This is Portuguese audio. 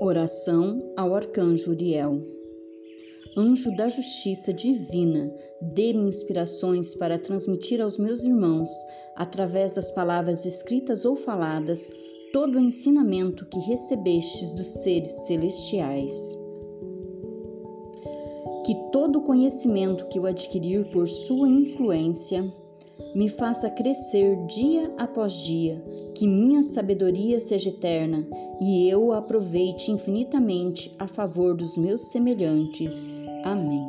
Oração ao Arcanjo Uriel. Anjo da justiça divina, dê-me inspirações para transmitir aos meus irmãos, através das palavras escritas ou faladas, todo o ensinamento que recebestes dos seres celestiais. Que todo o conhecimento que eu adquirir por sua influência me faça crescer dia após dia, que minha sabedoria seja eterna e eu aproveite infinitamente a favor dos meus semelhantes. Amém.